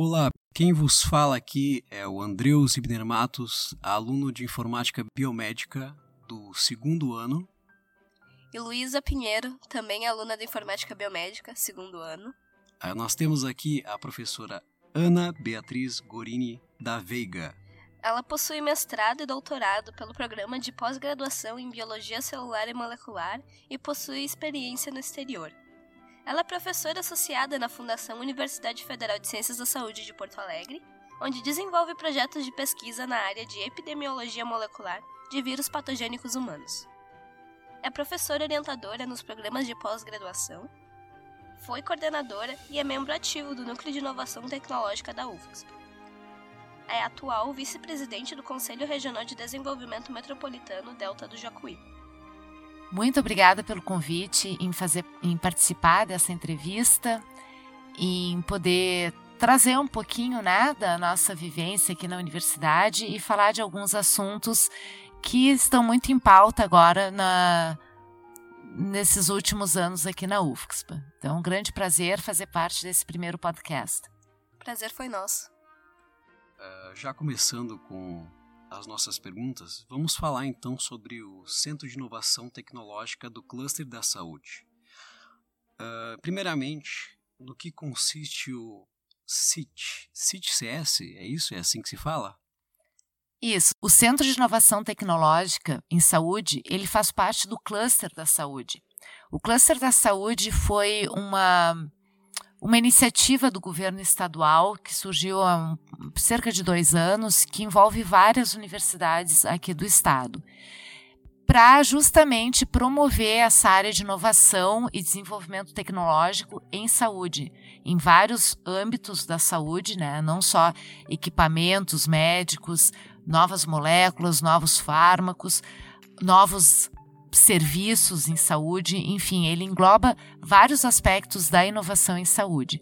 Olá, quem vos fala aqui é o Andreus Ibner Matos, aluno de Informática Biomédica do segundo ano. E Luísa Pinheiro, também aluna de Informática Biomédica, segundo ano. Ah, nós temos aqui a professora Ana Beatriz Gorini da Veiga. Ela possui mestrado e doutorado pelo programa de pós-graduação em Biologia Celular e Molecular e possui experiência no exterior. Ela é professora associada na Fundação Universidade Federal de Ciências da Saúde de Porto Alegre, onde desenvolve projetos de pesquisa na área de epidemiologia molecular de vírus patogênicos humanos. É professora orientadora nos programas de pós-graduação, foi coordenadora e é membro ativo do Núcleo de Inovação Tecnológica da UFSC. É atual vice-presidente do Conselho Regional de Desenvolvimento Metropolitano Delta do Jacuí. Muito obrigada pelo convite em fazer, em participar dessa entrevista, em poder trazer um pouquinho né, da nossa vivência aqui na universidade e falar de alguns assuntos que estão muito em pauta agora na, nesses últimos anos aqui na UFSPA. Então, um grande prazer fazer parte desse primeiro podcast. Prazer foi nosso. Uh, já começando com as nossas perguntas, vamos falar então sobre o Centro de Inovação Tecnológica do Cluster da Saúde. Uh, primeiramente, no que consiste o CIT? CIT-CS, é isso? É assim que se fala? Isso. O Centro de Inovação Tecnológica em Saúde, ele faz parte do Cluster da Saúde. O Cluster da Saúde foi uma uma iniciativa do governo estadual que surgiu há um, cerca de dois anos, que envolve várias universidades aqui do estado, para justamente promover essa área de inovação e desenvolvimento tecnológico em saúde, em vários âmbitos da saúde, né? não só equipamentos médicos, novas moléculas, novos fármacos, novos serviços em saúde, enfim, ele engloba vários aspectos da inovação em saúde.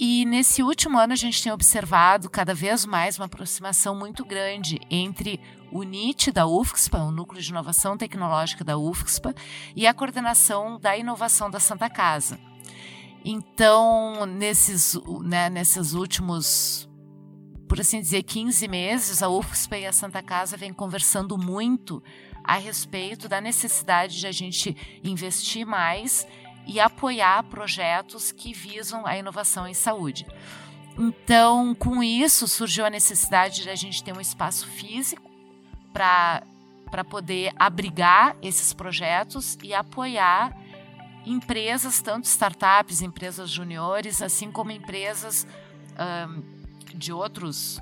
E nesse último ano a gente tem observado cada vez mais uma aproximação muito grande entre o NIT da UFSPA, o Núcleo de Inovação Tecnológica da UFSPA, e a coordenação da inovação da Santa Casa. Então, nesses, né, nesses últimos, por assim dizer, 15 meses, a UFSPA e a Santa Casa vêm conversando muito a respeito da necessidade de a gente investir mais e apoiar projetos que visam a inovação em saúde. Então, com isso, surgiu a necessidade de a gente ter um espaço físico para poder abrigar esses projetos e apoiar empresas, tanto startups, empresas juniores, assim como empresas de outros,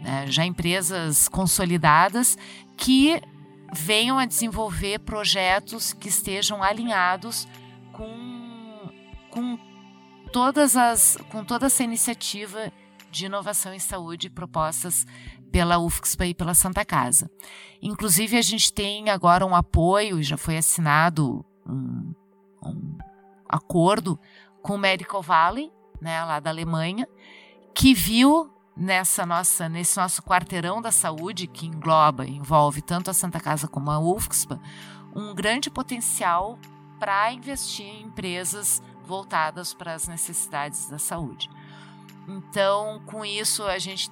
né, já empresas consolidadas, que venham a desenvolver projetos que estejam alinhados com, com, todas as, com toda essa iniciativa de inovação em saúde propostas pela UFSPA e pela Santa Casa. Inclusive, a gente tem agora um apoio, já foi assinado um, um acordo com o Medical Valley, né, lá da Alemanha, que viu nessa nossa nesse nosso quarteirão da saúde que engloba envolve tanto a Santa Casa como a UFSPA um grande potencial para investir em empresas voltadas para as necessidades da saúde. Então, com isso a gente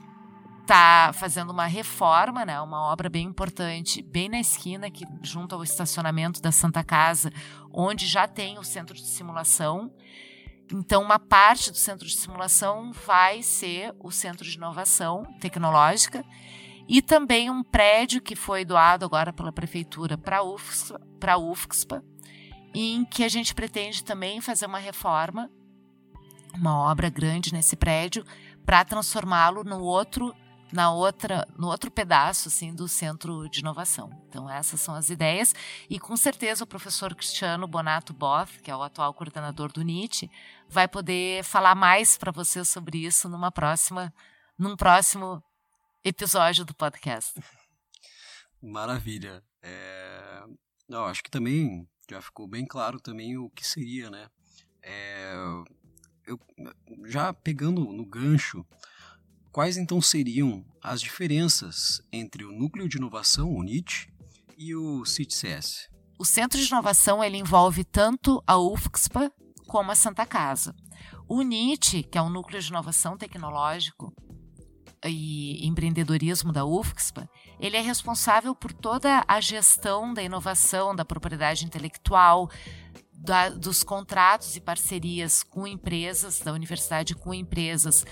está fazendo uma reforma, né, uma obra bem importante, bem na esquina, que junto ao estacionamento da Santa Casa, onde já tem o centro de simulação. Então, uma parte do centro de simulação vai ser o centro de inovação tecnológica e também um prédio que foi doado agora pela prefeitura para a UFSPA, em que a gente pretende também fazer uma reforma, uma obra grande nesse prédio, para transformá-lo no outro na outra, no outro pedaço assim do centro de inovação. Então essas são as ideias e com certeza o professor Cristiano Bonato Boff, que é o atual coordenador do NIT, vai poder falar mais para vocês sobre isso numa próxima, num próximo episódio do podcast. Maravilha. É... Não, acho que também já ficou bem claro também o que seria, né? É... Eu, já pegando no gancho Quais então seriam as diferenças entre o Núcleo de Inovação, o NIT, e o CITCS? O Centro de Inovação ele envolve tanto a UFSPA como a Santa Casa. O NIT, que é o Núcleo de Inovação Tecnológico e Empreendedorismo da UFSPA, ele é responsável por toda a gestão da inovação, da propriedade intelectual, da, dos contratos e parcerias com empresas da universidade, com empresas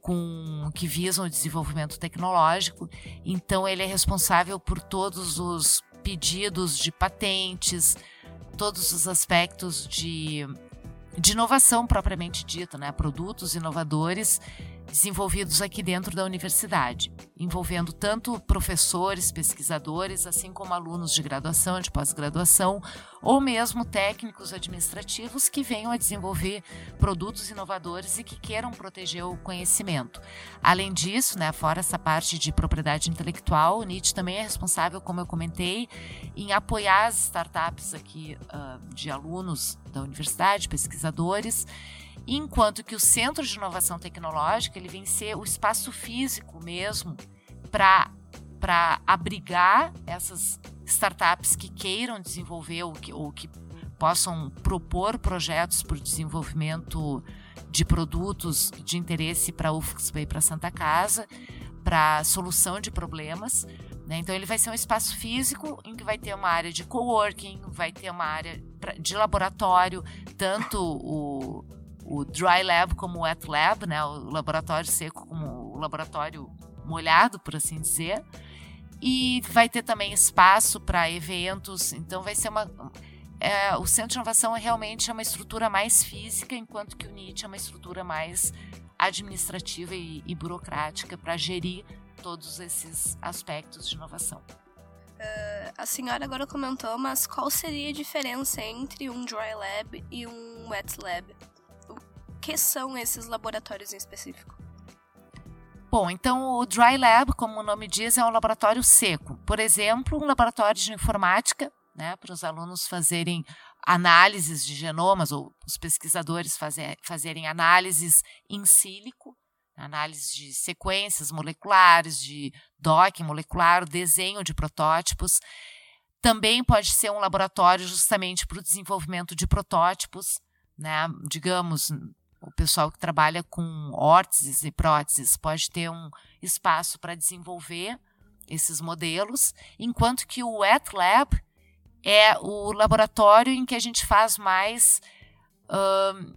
com, que visam o desenvolvimento tecnológico. Então, ele é responsável por todos os pedidos de patentes, todos os aspectos de, de inovação propriamente dita, né? produtos inovadores desenvolvidos aqui dentro da universidade, envolvendo tanto professores, pesquisadores, assim como alunos de graduação, de pós-graduação, ou mesmo técnicos administrativos que venham a desenvolver produtos inovadores e que queiram proteger o conhecimento. Além disso, né, fora essa parte de propriedade intelectual, o NIT também é responsável, como eu comentei, em apoiar as startups aqui uh, de alunos da universidade, pesquisadores, enquanto que o Centro de Inovação Tecnológica ele vem ser o espaço físico mesmo para para abrigar essas startups que queiram desenvolver ou que, ou que possam propor projetos para o desenvolvimento de produtos de interesse para a e para Santa Casa, para solução de problemas. Né? Então, ele vai ser um espaço físico em que vai ter uma área de coworking, vai ter uma área de laboratório, tanto o o dry lab como wet lab, né, o laboratório seco como o laboratório molhado, por assim dizer. E vai ter também espaço para eventos, então vai ser uma. É, o Centro de Inovação é realmente uma estrutura mais física, enquanto que o NIT é uma estrutura mais administrativa e, e burocrática para gerir todos esses aspectos de inovação. Uh, a senhora agora comentou, mas qual seria a diferença entre um dry lab e um wet lab? Que são esses laboratórios em específico? Bom, então o Dry Lab, como o nome diz, é um laboratório seco. Por exemplo, um laboratório de informática, né, para os alunos fazerem análises de genomas, ou os pesquisadores fazer, fazerem análises em sílico, análise de sequências moleculares, de docking molecular, desenho de protótipos. Também pode ser um laboratório justamente para o desenvolvimento de protótipos, né, digamos, o pessoal que trabalha com órteses e próteses pode ter um espaço para desenvolver esses modelos, enquanto que o Wet Lab é o laboratório em que a gente faz mais uh,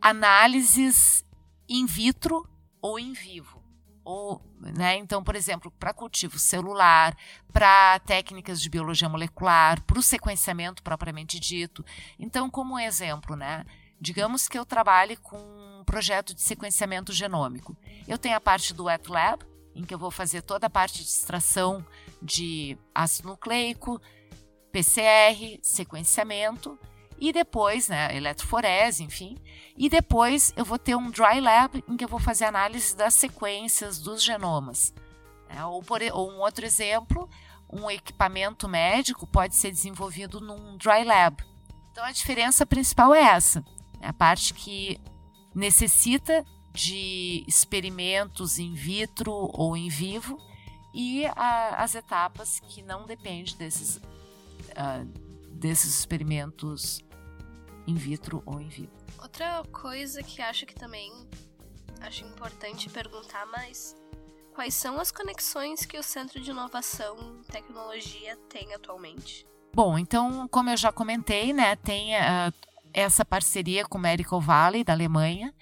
análises in vitro ou em vivo. Ou, né, então, por exemplo, para cultivo celular, para técnicas de biologia molecular, para o sequenciamento propriamente dito. Então, como exemplo, né, Digamos que eu trabalhe com um projeto de sequenciamento genômico. Eu tenho a parte do Wet Lab, em que eu vou fazer toda a parte de extração de ácido nucleico, PCR, sequenciamento e depois, né, eletroforese, enfim. E depois eu vou ter um dry lab em que eu vou fazer análise das sequências dos genomas. É, ou, por, ou um outro exemplo, um equipamento médico pode ser desenvolvido num dry lab. Então a diferença principal é essa. É a parte que necessita de experimentos in vitro ou em vivo e a, as etapas que não dependem desses, uh, desses experimentos in vitro ou em vivo. Outra coisa que acho que também acho importante perguntar, mas quais são as conexões que o Centro de Inovação e Tecnologia tem atualmente? Bom, então, como eu já comentei, né, tem uh, essa parceria com o Medical Valley da Alemanha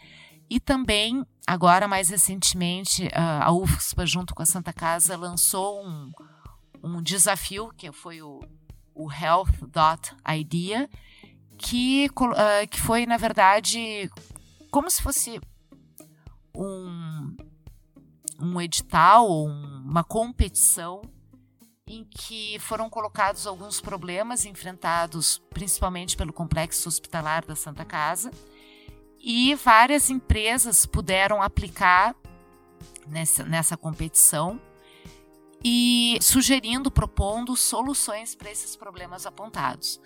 e também agora mais recentemente a UFSPA junto com a Santa Casa lançou um, um desafio que foi o, o Health Dot Idea que, uh, que foi na verdade como se fosse um, um edital ou uma competição em que foram colocados alguns problemas enfrentados principalmente pelo complexo hospitalar da Santa Casa e várias empresas puderam aplicar nessa, nessa competição e sugerindo, propondo soluções para esses problemas apontados.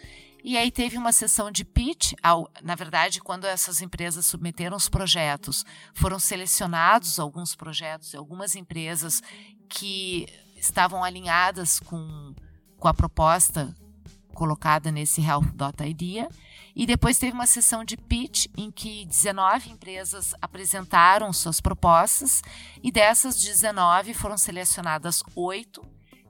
E aí teve uma sessão de pitch, ao, na verdade, quando essas empresas submeteram os projetos, foram selecionados alguns projetos e algumas empresas que estavam alinhadas com, com a proposta colocada nesse Health Idea. E depois teve uma sessão de pitch em que 19 empresas apresentaram suas propostas e dessas 19 foram selecionadas oito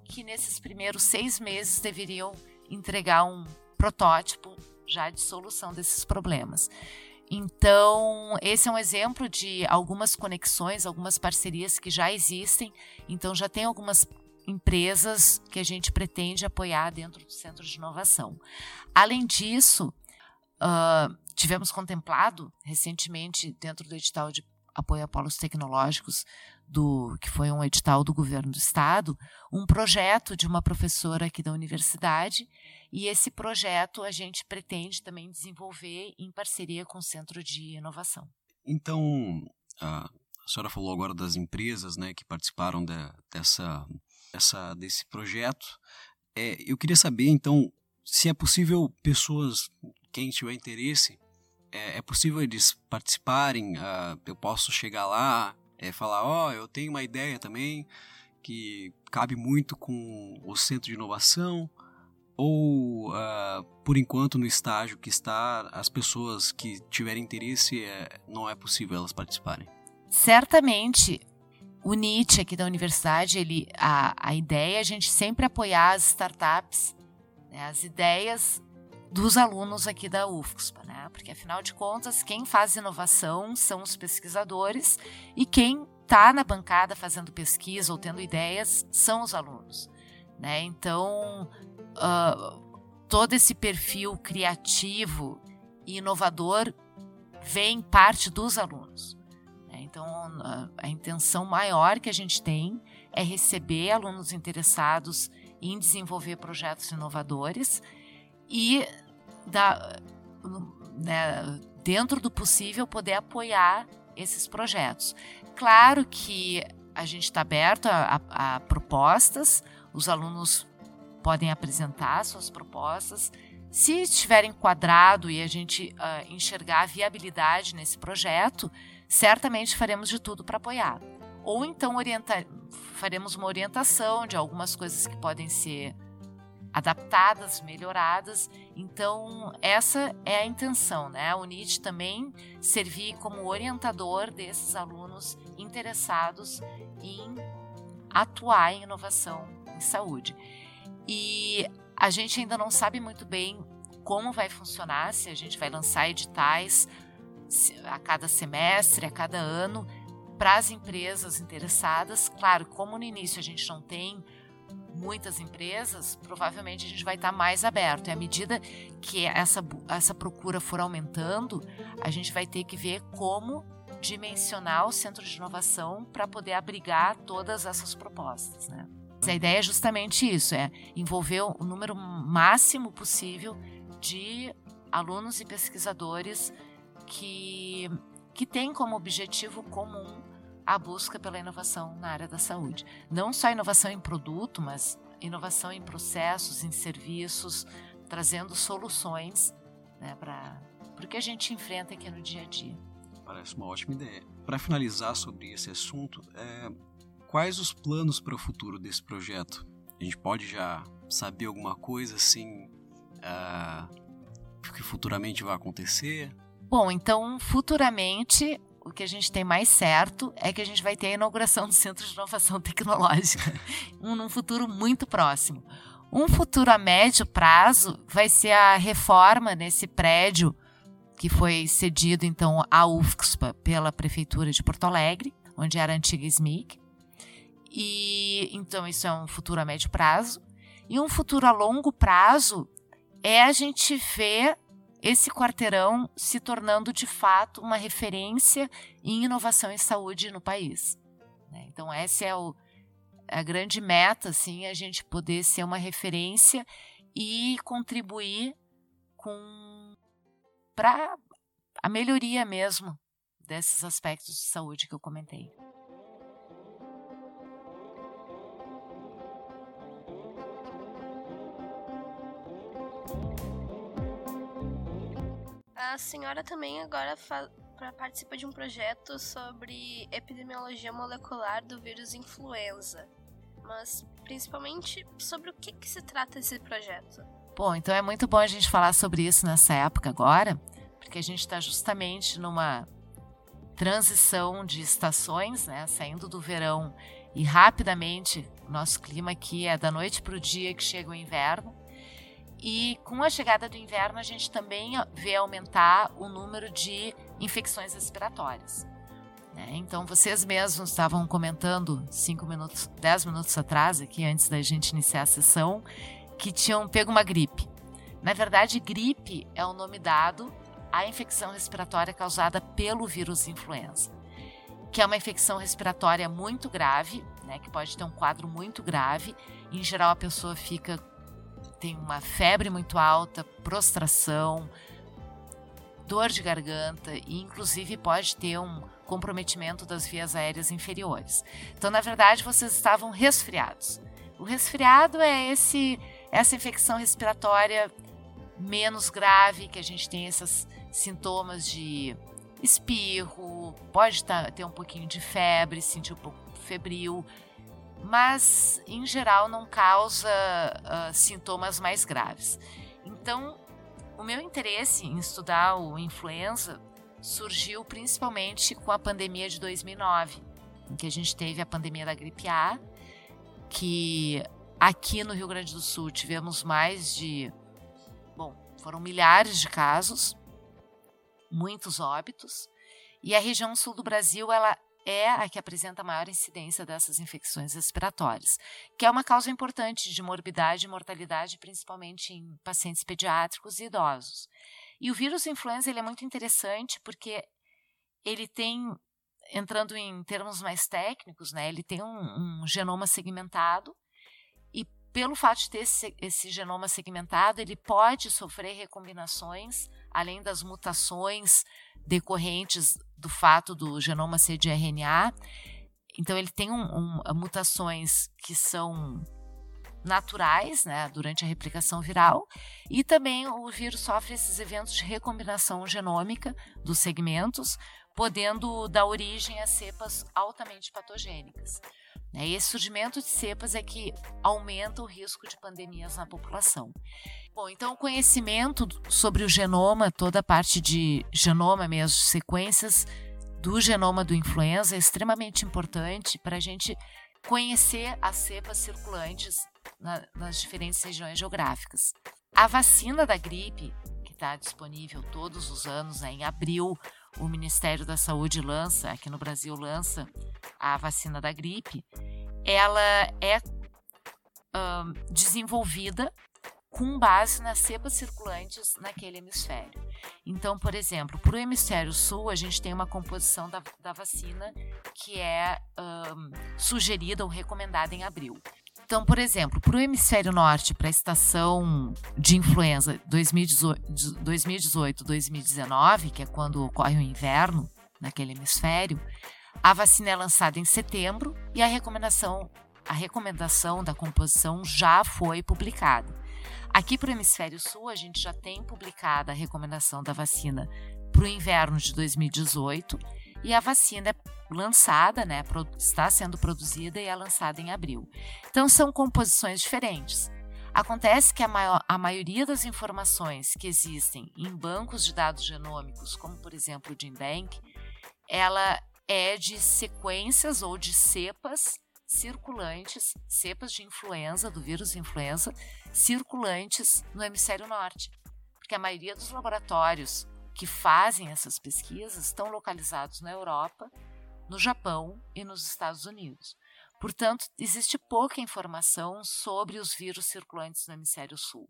que nesses primeiros seis meses deveriam entregar um protótipo já de solução desses problemas. Então, esse é um exemplo de algumas conexões, algumas parcerias que já existem. Então, já tem algumas empresas que a gente pretende apoiar dentro do Centro de Inovação. Além disso, uh, tivemos contemplado recentemente, dentro do edital de apoio a polos tecnológicos, do que foi um edital do governo do estado, um projeto de uma professora aqui da universidade, e esse projeto a gente pretende também desenvolver em parceria com o Centro de Inovação. Então, a senhora falou agora das empresas né, que participaram de, dessa, desse projeto. É, eu queria saber, então, se é possível pessoas, quem tiver interesse, é, é possível eles participarem? Uh, eu posso chegar lá, é, falar, ó, oh, eu tenho uma ideia também que cabe muito com o centro de inovação, ou uh, por enquanto no estágio que está, as pessoas que tiverem interesse, é, não é possível elas participarem? Certamente, o Nietzsche aqui da universidade, ele, a, a ideia é a gente sempre apoiar as startups, né, as ideias dos alunos aqui da UFSPA, né? Porque afinal de contas, quem faz inovação são os pesquisadores e quem está na bancada fazendo pesquisa ou tendo ideias são os alunos, né? Então, uh, todo esse perfil criativo e inovador vem parte dos alunos. Né? Então, a, a intenção maior que a gente tem é receber alunos interessados em desenvolver projetos inovadores e da, né, dentro do possível poder apoiar esses projetos. Claro que a gente está aberto a, a, a, propostas, os alunos podem apresentar suas propostas. Se estiver enquadrado e a gente uh, enxergar a viabilidade nesse projeto, certamente faremos de tudo para apoiar. Ou então faremos uma orientação de algumas coisas que podem ser adaptadas, melhoradas. Então, essa é a intenção, né? A UNIT também servir como orientador desses alunos interessados em atuar em inovação em saúde. E a gente ainda não sabe muito bem como vai funcionar, se a gente vai lançar editais a cada semestre, a cada ano, para as empresas interessadas. Claro, como no início a gente não tem muitas empresas, provavelmente a gente vai estar mais aberto. E à medida que essa, essa procura for aumentando, a gente vai ter que ver como dimensionar o centro de inovação para poder abrigar todas essas propostas. Né? A ideia é justamente isso, é envolver o número máximo possível de alunos e pesquisadores que, que têm como objetivo comum a busca pela inovação na área da saúde. Não só inovação em produto, mas inovação em processos, em serviços, trazendo soluções né, para o que a gente enfrenta aqui no dia a dia. Parece uma ótima ideia. Para finalizar sobre esse assunto, é, quais os planos para o futuro desse projeto? A gente pode já saber alguma coisa assim uh, que futuramente vai acontecer? Bom, então futuramente o que a gente tem mais certo é que a gente vai ter a inauguração do Centro de Inovação Tecnológica um, num futuro muito próximo. Um futuro a médio prazo vai ser a reforma nesse prédio que foi cedido então à UFSPA pela prefeitura de Porto Alegre, onde era a antiga SMIC. E então isso é um futuro a médio prazo. E um futuro a longo prazo é a gente ver esse quarteirão se tornando de fato uma referência em inovação em saúde no país. Né? Então, essa é o, a grande meta, assim, a gente poder ser uma referência e contribuir com para a melhoria mesmo desses aspectos de saúde que eu comentei. A senhora também agora participa de um projeto sobre epidemiologia molecular do vírus influenza. Mas, principalmente, sobre o que, que se trata esse projeto? Bom, então é muito bom a gente falar sobre isso nessa época agora, porque a gente está justamente numa transição de estações, né? Saindo do verão e rapidamente o nosso clima aqui é da noite para o dia que chega o inverno. E com a chegada do inverno, a gente também vê aumentar o número de infecções respiratórias. Né? Então, vocês mesmos estavam comentando cinco minutos, dez minutos atrás, aqui antes da gente iniciar a sessão, que tinham pego uma gripe. Na verdade, gripe é o nome dado à infecção respiratória causada pelo vírus influenza, que é uma infecção respiratória muito grave, né, que pode ter um quadro muito grave. Em geral, a pessoa fica tem uma febre muito alta, prostração, dor de garganta e inclusive pode ter um comprometimento das vias aéreas inferiores. Então, na verdade, vocês estavam resfriados. O resfriado é esse essa infecção respiratória menos grave, que a gente tem esses sintomas de espirro, pode tá, ter um pouquinho de febre, sentir um pouco febril, mas em geral não causa uh, sintomas mais graves. Então, o meu interesse em estudar o influenza surgiu principalmente com a pandemia de 2009, em que a gente teve a pandemia da gripe A, que aqui no Rio Grande do Sul tivemos mais de, bom, foram milhares de casos, muitos óbitos, e a região sul do Brasil ela é a que apresenta maior incidência dessas infecções respiratórias, que é uma causa importante de morbidade e mortalidade, principalmente em pacientes pediátricos e idosos. E o vírus influenza ele é muito interessante porque ele tem, entrando em termos mais técnicos, né, ele tem um, um genoma segmentado e pelo fato de ter esse, esse genoma segmentado, ele pode sofrer recombinações, além das mutações decorrentes do fato do genoma ser de RNA. Então, ele tem um, um, mutações que são naturais, né, durante a replicação viral, e também o vírus sofre esses eventos de recombinação genômica dos segmentos, podendo dar origem a cepas altamente patogênicas. Né? Esse surgimento de cepas é que aumenta o risco de pandemias na população. Bom, então o conhecimento sobre o genoma, toda a parte de genoma mesmo, sequências do genoma do influenza é extremamente importante para a gente conhecer as cepas circulantes na, nas diferentes regiões geográficas. A vacina da gripe, que está disponível todos os anos, né, em abril, o Ministério da Saúde lança, aqui no Brasil lança a vacina da gripe, ela é um, desenvolvida com base nas cepas circulantes naquele hemisfério. Então, por exemplo, para o hemisfério sul, a gente tem uma composição da, da vacina que é um, sugerida ou recomendada em abril. Então, por exemplo, para o hemisfério norte, para a estação de influenza 2018-2019, que é quando ocorre o inverno naquele hemisfério, a vacina é lançada em setembro e a recomendação, a recomendação da composição já foi publicada. Aqui para o hemisfério sul, a gente já tem publicada a recomendação da vacina para o inverno de 2018 e a vacina é lançada, né, está sendo produzida e é lançada em abril. Então são composições diferentes. Acontece que a, maior, a maioria das informações que existem em bancos de dados genômicos, como por exemplo o GenBank, ela é de sequências ou de cepas circulantes, cepas de influenza, do vírus influenza, circulantes no hemisfério norte. Porque a maioria dos laboratórios que fazem essas pesquisas estão localizados na Europa, no Japão e nos Estados Unidos. Portanto, existe pouca informação sobre os vírus circulantes no hemisfério sul.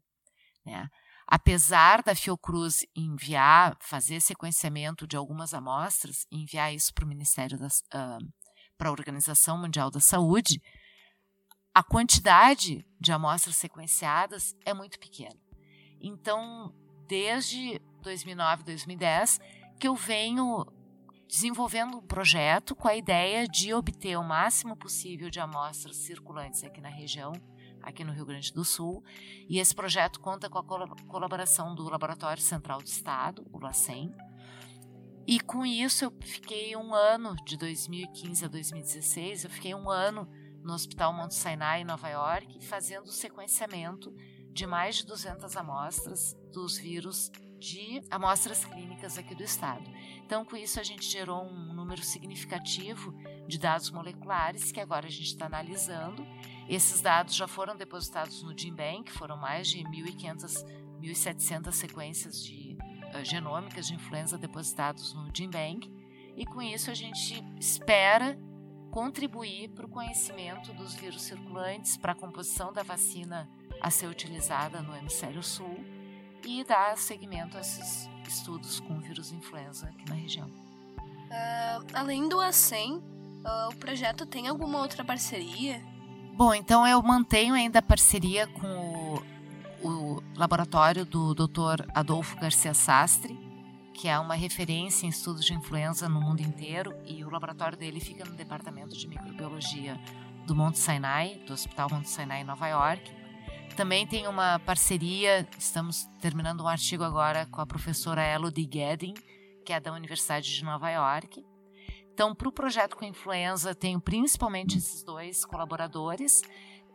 Né? Apesar da Fiocruz enviar, fazer sequenciamento de algumas amostras, enviar isso para o Ministério das, uh, para a Organização Mundial da Saúde, a quantidade de amostras sequenciadas é muito pequena. Então, desde 2009, 2010, que eu venho desenvolvendo um projeto com a ideia de obter o máximo possível de amostras circulantes aqui na região aqui no Rio Grande do Sul. E esse projeto conta com a colaboração do Laboratório Central do Estado, o LACEN. E com isso eu fiquei um ano, de 2015 a 2016, eu fiquei um ano no Hospital Mount Sinai, em Nova York, fazendo o sequenciamento de mais de 200 amostras dos vírus de amostras clínicas aqui do estado. Então, com isso, a gente gerou um número significativo de dados moleculares que agora a gente está analisando. Esses dados já foram depositados no GenBank, foram mais de 1.500, 1.700 sequências de uh, genômicas de influenza depositados no GenBank. E com isso, a gente espera contribuir para o conhecimento dos vírus circulantes, para a composição da vacina a ser utilizada no hemisfério sul e dar seguimento a esses estudos com vírus influenza aqui na região. Uh, além do ACEM, uh, o projeto tem alguma outra parceria? Bom, então eu mantenho ainda a parceria com o, o laboratório do Dr. Adolfo Garcia Sastre, que é uma referência em estudos de influenza no mundo inteiro, e o laboratório dele fica no departamento de microbiologia do Monte Sinai, do Hospital Monte Sinai em Nova York. Também tem uma parceria, estamos terminando um artigo agora com a professora Elodie Gedding, que é da Universidade de Nova York. Então, para o projeto com influenza, tenho principalmente esses dois colaboradores.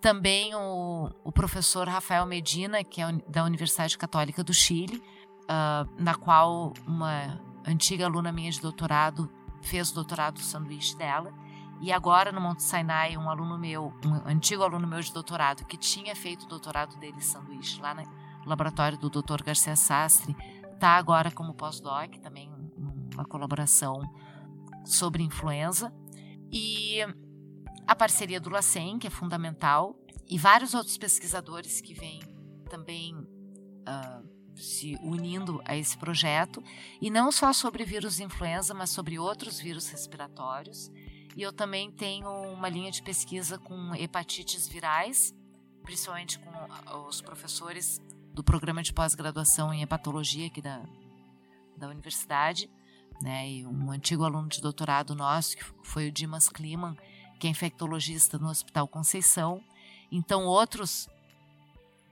Também o, o professor Rafael Medina, que é da Universidade Católica do Chile, uh, na qual uma antiga aluna minha de doutorado fez o doutorado sanduíche dela. E agora no Monte Sinai, um aluno meu, um antigo aluno meu de doutorado, que tinha feito o doutorado dele em sanduíche lá no laboratório do Dr. Garcia Sastre, está agora como pós-doc, também uma colaboração sobre influenza. E a parceria do LACEN, que é fundamental, e vários outros pesquisadores que vêm também uh, se unindo a esse projeto, e não só sobre vírus influenza, mas sobre outros vírus respiratórios. E eu também tenho uma linha de pesquisa com hepatites virais, principalmente com os professores do programa de pós-graduação em hepatologia aqui da, da universidade, né? E um antigo aluno de doutorado nosso, que foi o Dimas Kliman, que é infectologista no Hospital Conceição. Então, outros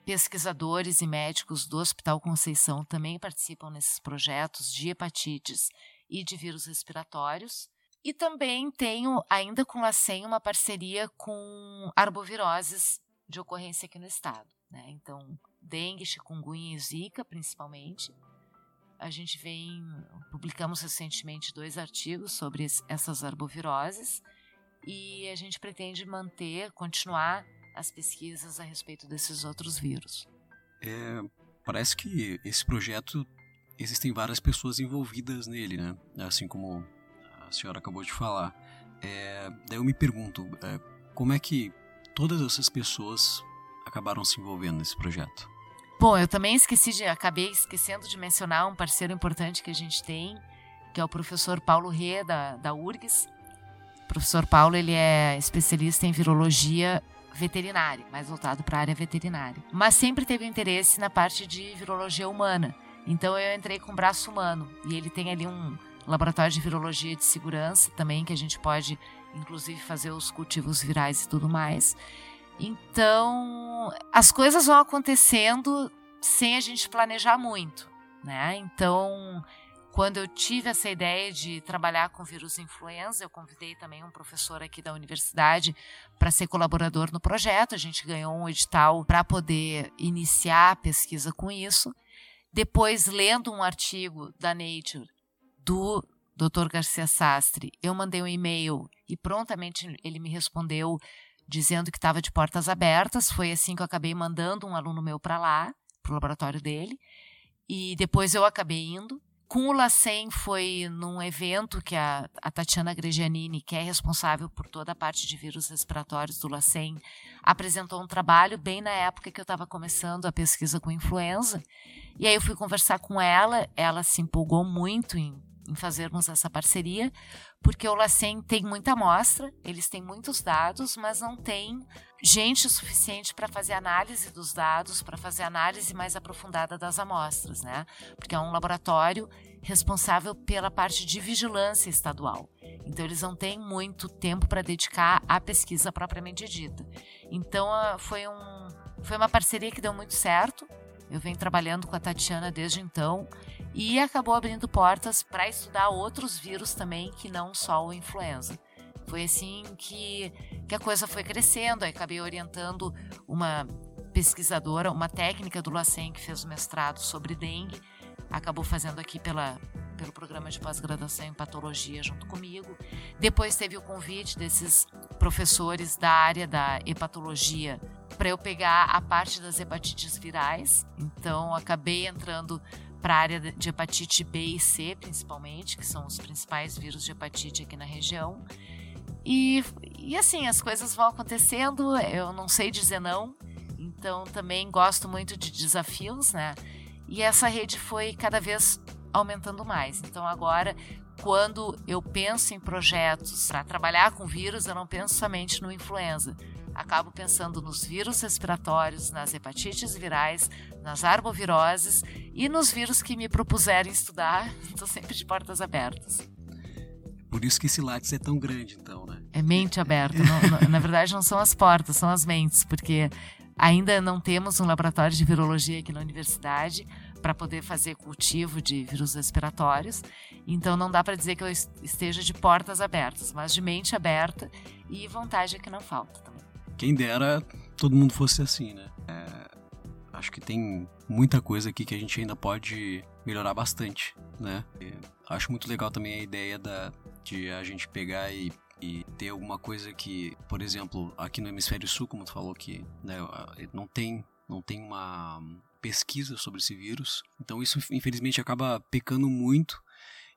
pesquisadores e médicos do Hospital Conceição também participam nesses projetos de hepatites e de vírus respiratórios. E também tenho, ainda com a SEM, uma parceria com arboviroses de ocorrência aqui no estado. Né? Então, dengue, chikungunya e zika, principalmente. A gente vem, publicamos recentemente dois artigos sobre essas arboviroses e a gente pretende manter, continuar as pesquisas a respeito desses outros vírus. É, parece que esse projeto existem várias pessoas envolvidas nele, né? Assim como a senhora acabou de falar. É, daí eu me pergunto, é, como é que todas essas pessoas acabaram se envolvendo nesse projeto? Bom, eu também esqueci de, acabei esquecendo de mencionar um parceiro importante que a gente tem, que é o professor Paulo Rê, da, da URGS. O professor Paulo, ele é especialista em virologia veterinária, mais voltado para a área veterinária. Mas sempre teve interesse na parte de virologia humana. Então eu entrei com o braço humano e ele tem ali um, laboratório de virologia de segurança também, que a gente pode, inclusive, fazer os cultivos virais e tudo mais. Então, as coisas vão acontecendo sem a gente planejar muito, né? Então, quando eu tive essa ideia de trabalhar com vírus influenza, eu convidei também um professor aqui da universidade para ser colaborador no projeto. A gente ganhou um edital para poder iniciar a pesquisa com isso. Depois, lendo um artigo da Nature do Dr. Garcia Sastre, eu mandei um e-mail e prontamente ele me respondeu dizendo que estava de portas abertas. Foi assim que eu acabei mandando um aluno meu para lá, para o laboratório dele. E depois eu acabei indo. Com o LACEN foi num evento que a, a Tatiana Gregianini, que é responsável por toda a parte de vírus respiratórios do LACEN, apresentou um trabalho bem na época que eu estava começando a pesquisa com influenza. E aí eu fui conversar com ela, ela se empolgou muito em em fazermos essa parceria, porque o LACEN tem muita amostra, eles têm muitos dados, mas não tem gente suficiente para fazer análise dos dados, para fazer análise mais aprofundada das amostras, né? Porque é um laboratório responsável pela parte de vigilância estadual. Então eles não têm muito tempo para dedicar à pesquisa propriamente dita. Então ah, foi um foi uma parceria que deu muito certo. Eu venho trabalhando com a Tatiana desde então e acabou abrindo portas para estudar outros vírus também que não só o influenza. Foi assim que, que a coisa foi crescendo, aí acabei orientando uma pesquisadora, uma técnica do LACEN que fez o mestrado sobre dengue, acabou fazendo aqui pela, pelo programa de pós-graduação em patologia junto comigo. Depois teve o convite desses professores da área da hepatologia para eu pegar a parte das hepatites virais. Então acabei entrando para a área de hepatite B e C, principalmente, que são os principais vírus de hepatite aqui na região. E, e assim, as coisas vão acontecendo, eu não sei dizer não, então também gosto muito de desafios, né? E essa rede foi cada vez aumentando mais. Então agora, quando eu penso em projetos para trabalhar com vírus, eu não penso somente no influenza. Acabo pensando nos vírus respiratórios, nas hepatites virais, nas arboviroses e nos vírus que me propuserem estudar. Estou sempre de portas abertas. Por isso que esse látice é tão grande, então, né? É mente aberta. não, na verdade, não são as portas, são as mentes, porque Ainda não temos um laboratório de virologia aqui na universidade para poder fazer cultivo de vírus respiratórios. Então não dá para dizer que eu esteja de portas abertas, mas de mente aberta e vontade é que não falta também. Quem dera todo mundo fosse assim, né? É, acho que tem muita coisa aqui que a gente ainda pode melhorar bastante, né? E acho muito legal também a ideia da, de a gente pegar e e ter alguma coisa que, por exemplo, aqui no hemisfério sul, como tu falou que né, não tem não tem uma pesquisa sobre esse vírus, então isso infelizmente acaba pecando muito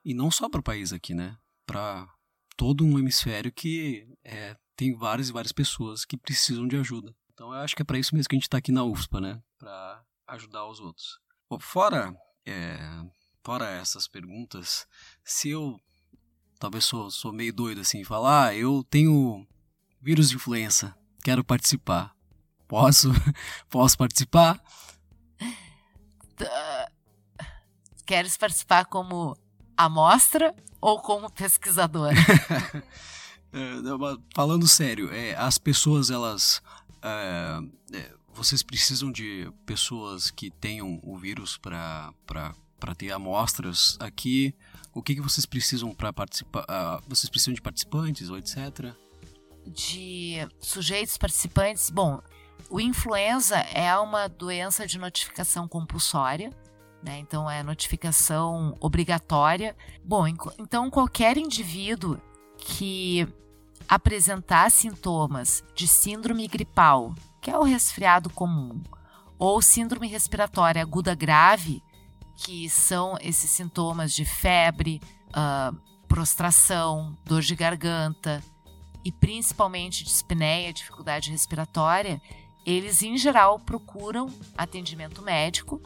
e não só para o país aqui, né, para todo um hemisfério que é, tem várias e várias pessoas que precisam de ajuda. Então eu acho que é para isso mesmo que a gente está aqui na UFSPA, né, para ajudar os outros. Bom, fora é, fora essas perguntas, se eu talvez sou, sou meio doido assim, falar, ah, eu tenho vírus de influenza, quero participar. Posso? Posso participar? Queres participar como amostra ou como pesquisadora? É, falando sério, é, as pessoas, elas. É, é, vocês precisam de pessoas que tenham o vírus para ter amostras aqui o que, que vocês precisam para participar? Uh, vocês precisam de participantes ou etc? De sujeitos participantes. Bom, o influenza é uma doença de notificação compulsória, né? Então é notificação obrigatória. Bom, então qualquer indivíduo que apresentar sintomas de síndrome gripal, que é o resfriado comum, ou síndrome respiratória aguda grave, que são esses sintomas de febre, uh, prostração, dor de garganta e principalmente dispneia, dificuldade respiratória, eles em geral procuram atendimento médico.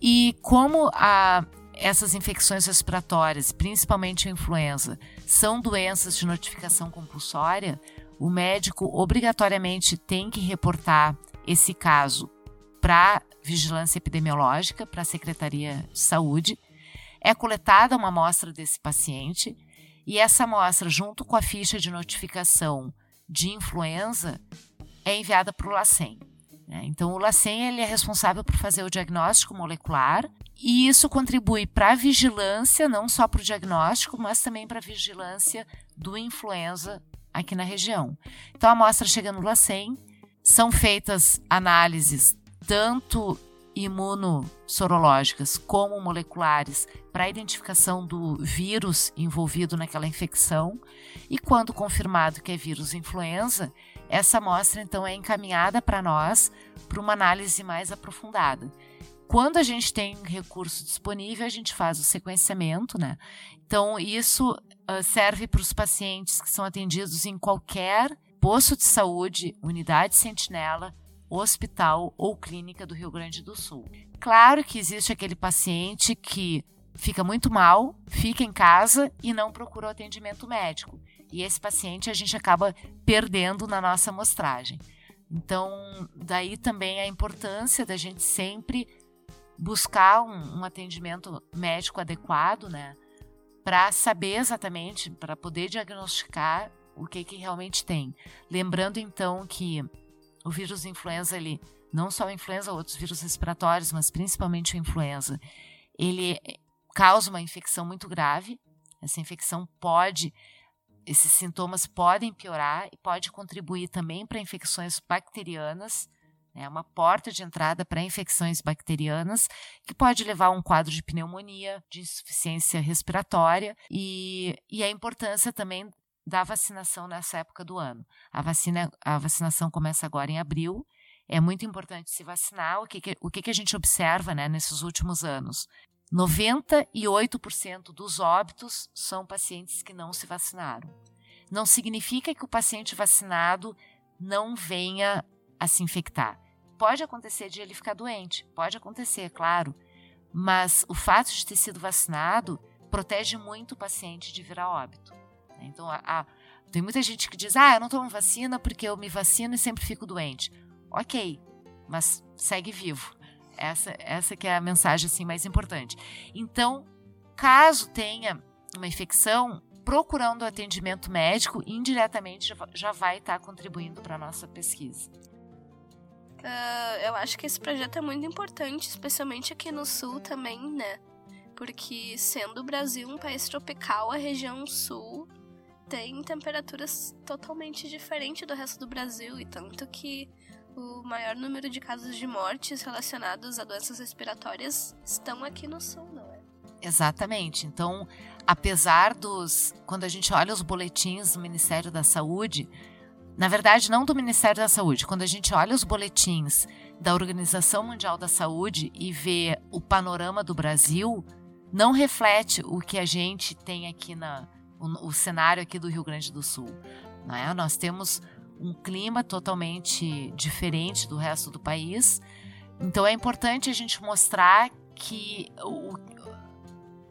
E como a, essas infecções respiratórias, principalmente a influenza, são doenças de notificação compulsória, o médico obrigatoriamente tem que reportar esse caso para vigilância epidemiológica para a Secretaria de Saúde. É coletada uma amostra desse paciente e essa amostra, junto com a ficha de notificação de influenza, é enviada para o LACEN. Né? Então, o LACEN ele é responsável por fazer o diagnóstico molecular e isso contribui para a vigilância, não só para o diagnóstico, mas também para a vigilância do influenza aqui na região. Então, a amostra chega no LACEN, são feitas análises tanto imunossorológicas como moleculares para a identificação do vírus envolvido naquela infecção e quando confirmado que é vírus influenza, essa amostra então é encaminhada para nós para uma análise mais aprofundada. Quando a gente tem recurso disponível, a gente faz o sequenciamento, né? Então, isso uh, serve para os pacientes que são atendidos em qualquer posto de saúde, unidade sentinela, hospital ou clínica do Rio Grande do Sul. Claro que existe aquele paciente que fica muito mal, fica em casa e não procura o atendimento médico. E esse paciente a gente acaba perdendo na nossa amostragem. Então, daí também a importância da gente sempre buscar um, um atendimento médico adequado, né? Para saber exatamente, para poder diagnosticar o que, que realmente tem. Lembrando então que o vírus influenza, ele, não só a influenza, outros vírus respiratórios, mas principalmente o influenza, ele causa uma infecção muito grave. Essa infecção pode, esses sintomas podem piorar e pode contribuir também para infecções bacterianas, É uma porta de entrada para infecções bacterianas que pode levar a um quadro de pneumonia, de insuficiência respiratória e, e a importância também da vacinação nessa época do ano. A, vacina, a vacinação começa agora em abril. É muito importante se vacinar. O que, que o que, que a gente observa né, nesses últimos anos? 98% dos óbitos são pacientes que não se vacinaram. Não significa que o paciente vacinado não venha a se infectar. Pode acontecer de ele ficar doente, pode acontecer, claro, mas o fato de ter sido vacinado protege muito o paciente de virar óbito. Né? Então, a, a, tem muita gente que diz: ah, eu não tomo vacina porque eu me vacino e sempre fico doente. Ok, mas segue vivo. Essa, essa que é a mensagem assim, mais importante. Então, caso tenha uma infecção, procurando atendimento médico, indiretamente já vai estar contribuindo para a nossa pesquisa. Uh, eu acho que esse projeto é muito importante, especialmente aqui no sul também, né? Porque sendo o Brasil um país tropical, a região sul tem temperaturas totalmente diferentes do resto do Brasil, e tanto que o maior número de casos de mortes relacionados a doenças respiratórias estão aqui no sul, não é? Exatamente. Então, apesar dos. Quando a gente olha os boletins do Ministério da Saúde, na verdade, não do Ministério da Saúde, quando a gente olha os boletins da Organização Mundial da Saúde e vê o panorama do Brasil, não reflete o que a gente tem aqui na, o, o cenário aqui do Rio Grande do Sul. Né? Nós temos um clima totalmente diferente do resto do país. Então é importante a gente mostrar que o,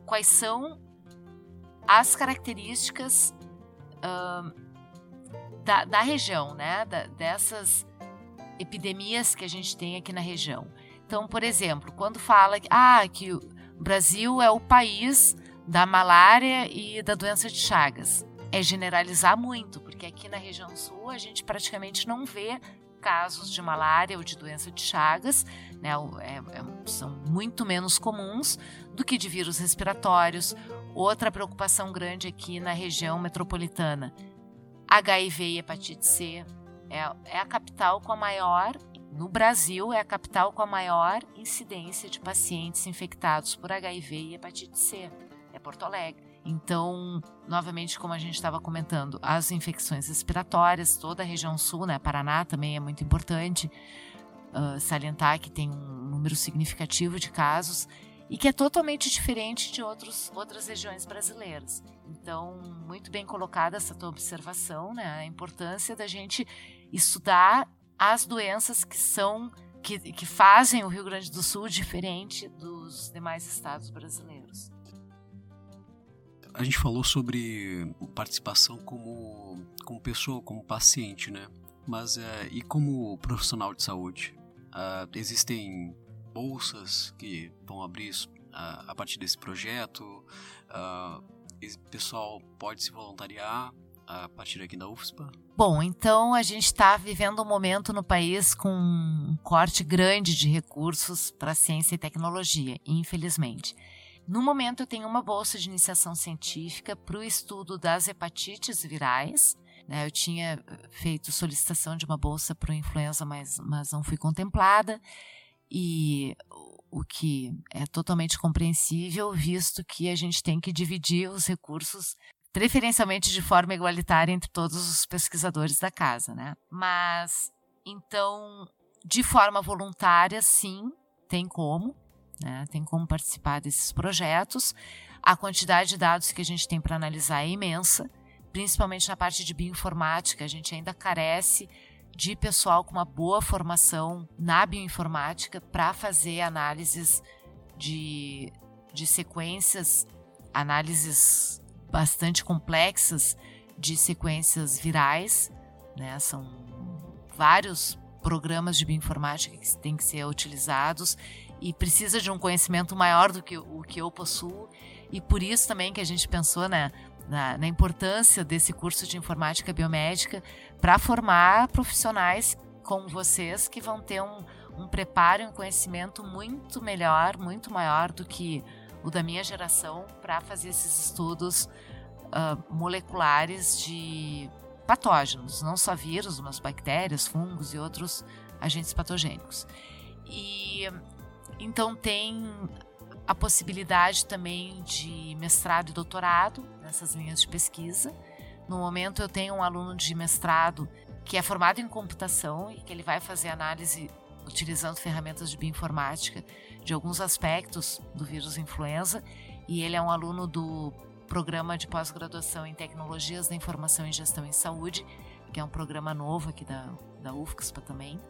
quais são as características uh, da, da, região, né? Da, dessas epidemias que a gente tem aqui na região. Então, por exemplo, quando fala ah, que o Brasil é o país da malária e da doença de Chagas. É generalizar muito, porque aqui na região sul a gente praticamente não vê casos de malária ou de doença de Chagas, né, é, é, são muito menos comuns do que de vírus respiratórios. Outra preocupação grande aqui na região metropolitana, HIV e hepatite C. É, é a capital com a maior, no Brasil, é a capital com a maior incidência de pacientes infectados por HIV e hepatite C é Porto Alegre. Então, novamente, como a gente estava comentando, as infecções respiratórias, toda a região sul, né, Paraná também é muito importante uh, salientar que tem um número significativo de casos e que é totalmente diferente de outros, outras regiões brasileiras. Então, muito bem colocada essa tua observação, né, a importância da gente estudar as doenças que são que, que fazem o Rio Grande do Sul diferente dos demais estados brasileiros a gente falou sobre participação como, como pessoa, como paciente, né? Mas é, e como profissional de saúde? Uh, existem bolsas que vão abrir uh, a partir desse projeto? Uh, o pessoal pode se voluntariar a partir aqui da UFSPA? Bom, então a gente está vivendo um momento no país com um corte grande de recursos para ciência e tecnologia, infelizmente. No momento, eu tenho uma bolsa de iniciação científica para o estudo das hepatites virais. Né? Eu tinha eh, feito solicitação de uma bolsa para influenza, mas, mas não fui contemplada. E o que é totalmente compreensível, visto que a gente tem que dividir os recursos preferencialmente de forma igualitária entre todos os pesquisadores da casa, né? Mas então, de forma voluntária, sim, tem como. Né? Tem como participar desses projetos. A quantidade de dados que a gente tem para analisar é imensa, principalmente na parte de bioinformática. A gente ainda carece de pessoal com uma boa formação na bioinformática para fazer análises de, de sequências, análises bastante complexas de sequências virais. Né? São vários programas de bioinformática que têm que ser utilizados e precisa de um conhecimento maior do que o que eu possuo. E por isso também que a gente pensou né, na, na importância desse curso de informática biomédica para formar profissionais como vocês que vão ter um, um preparo e um conhecimento muito melhor, muito maior do que o da minha geração para fazer esses estudos uh, moleculares de patógenos, não só vírus, mas bactérias, fungos e outros agentes patogênicos. E então tem a possibilidade também de mestrado e doutorado nessas linhas de pesquisa. No momento eu tenho um aluno de mestrado que é formado em computação e que ele vai fazer análise utilizando ferramentas de bioinformática de alguns aspectos do vírus influenza e ele é um aluno do programa de pós-graduação em tecnologias da informação e gestão em saúde, que é um programa novo aqui da, da também.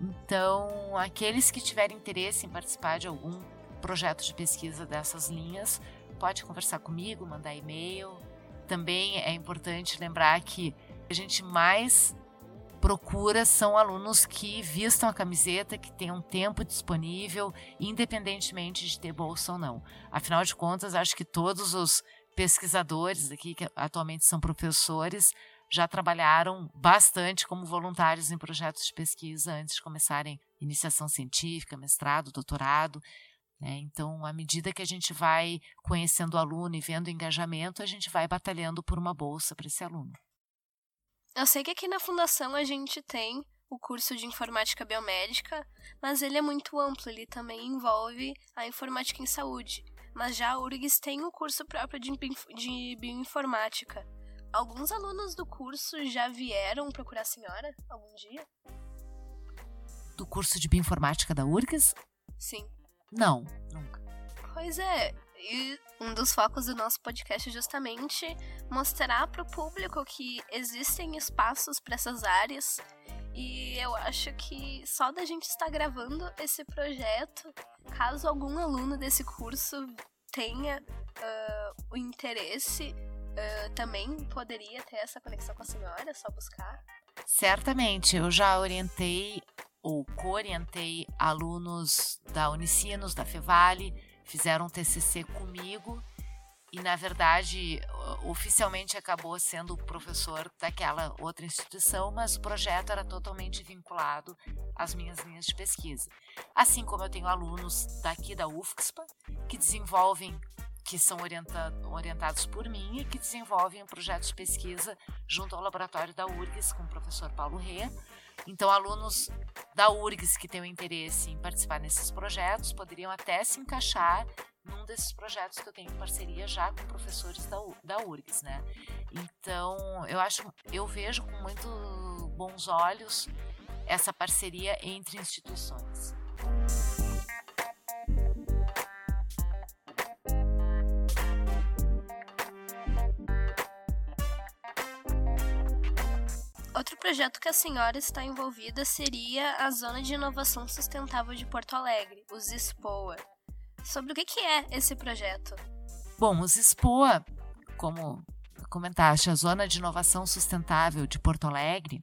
Então, aqueles que tiverem interesse em participar de algum projeto de pesquisa dessas linhas, pode conversar comigo, mandar e-mail. Também é importante lembrar que a gente mais procura são alunos que vistam a camiseta, que tenham tempo disponível, independentemente de ter bolsa ou não. Afinal de contas, acho que todos os pesquisadores aqui, que atualmente são professores, já trabalharam bastante como voluntários em projetos de pesquisa antes de começarem iniciação científica, mestrado, doutorado. Né? Então, à medida que a gente vai conhecendo o aluno e vendo o engajamento, a gente vai batalhando por uma bolsa para esse aluno. Eu sei que aqui na Fundação a gente tem o curso de informática biomédica, mas ele é muito amplo, ele também envolve a informática em saúde. Mas já a URGS tem o curso próprio de, de bioinformática. Alguns alunos do curso já vieram procurar a senhora algum dia? Do curso de bioinformática da URGS? Sim. Não, nunca. Pois é, e um dos focos do nosso podcast é justamente mostrar para o público que existem espaços para essas áreas. E eu acho que só da gente estar gravando esse projeto, caso algum aluno desse curso tenha uh, o interesse, uh, também poderia ter essa conexão com a senhora, é só buscar. Certamente, eu já orientei ou co-orientei alunos da Unicinos, da Fevale, fizeram um TCC comigo e na verdade oficialmente acabou sendo professor daquela outra instituição, mas o projeto era totalmente vinculado às minhas linhas de pesquisa. Assim como eu tenho alunos daqui da UFSPA que desenvolvem que são orienta, orientados por mim e que desenvolvem um projeto de pesquisa junto ao laboratório da URGS com o professor Paulo Rê então, alunos da URGS que têm interesse em participar nesses projetos poderiam até se encaixar num desses projetos que eu tenho em parceria já com professores da, da URGS, né? Então, eu acho, eu vejo com muito bons olhos essa parceria entre instituições. Projeto que a senhora está envolvida seria a Zona de Inovação Sustentável de Porto Alegre, o ZISPOA. Sobre o que é esse projeto? Bom, o ZISPOA, como comentaste, a Zona de Inovação Sustentável de Porto Alegre,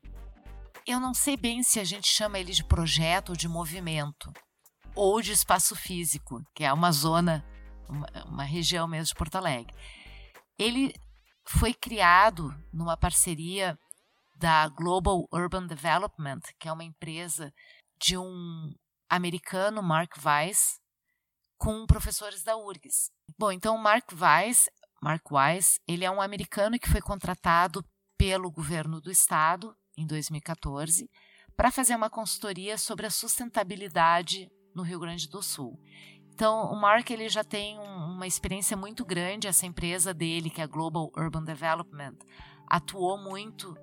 eu não sei bem se a gente chama ele de projeto ou de movimento, ou de espaço físico, que é uma zona, uma, uma região mesmo de Porto Alegre. Ele foi criado numa parceria da Global Urban Development, que é uma empresa de um americano, Mark Weiss, com professores da URGS. Bom, então Mark Weiss, Mark Weiss, ele é um americano que foi contratado pelo governo do estado em 2014 para fazer uma consultoria sobre a sustentabilidade no Rio Grande do Sul. Então, o Mark ele já tem um, uma experiência muito grande. Essa empresa dele, que é a Global Urban Development, atuou muito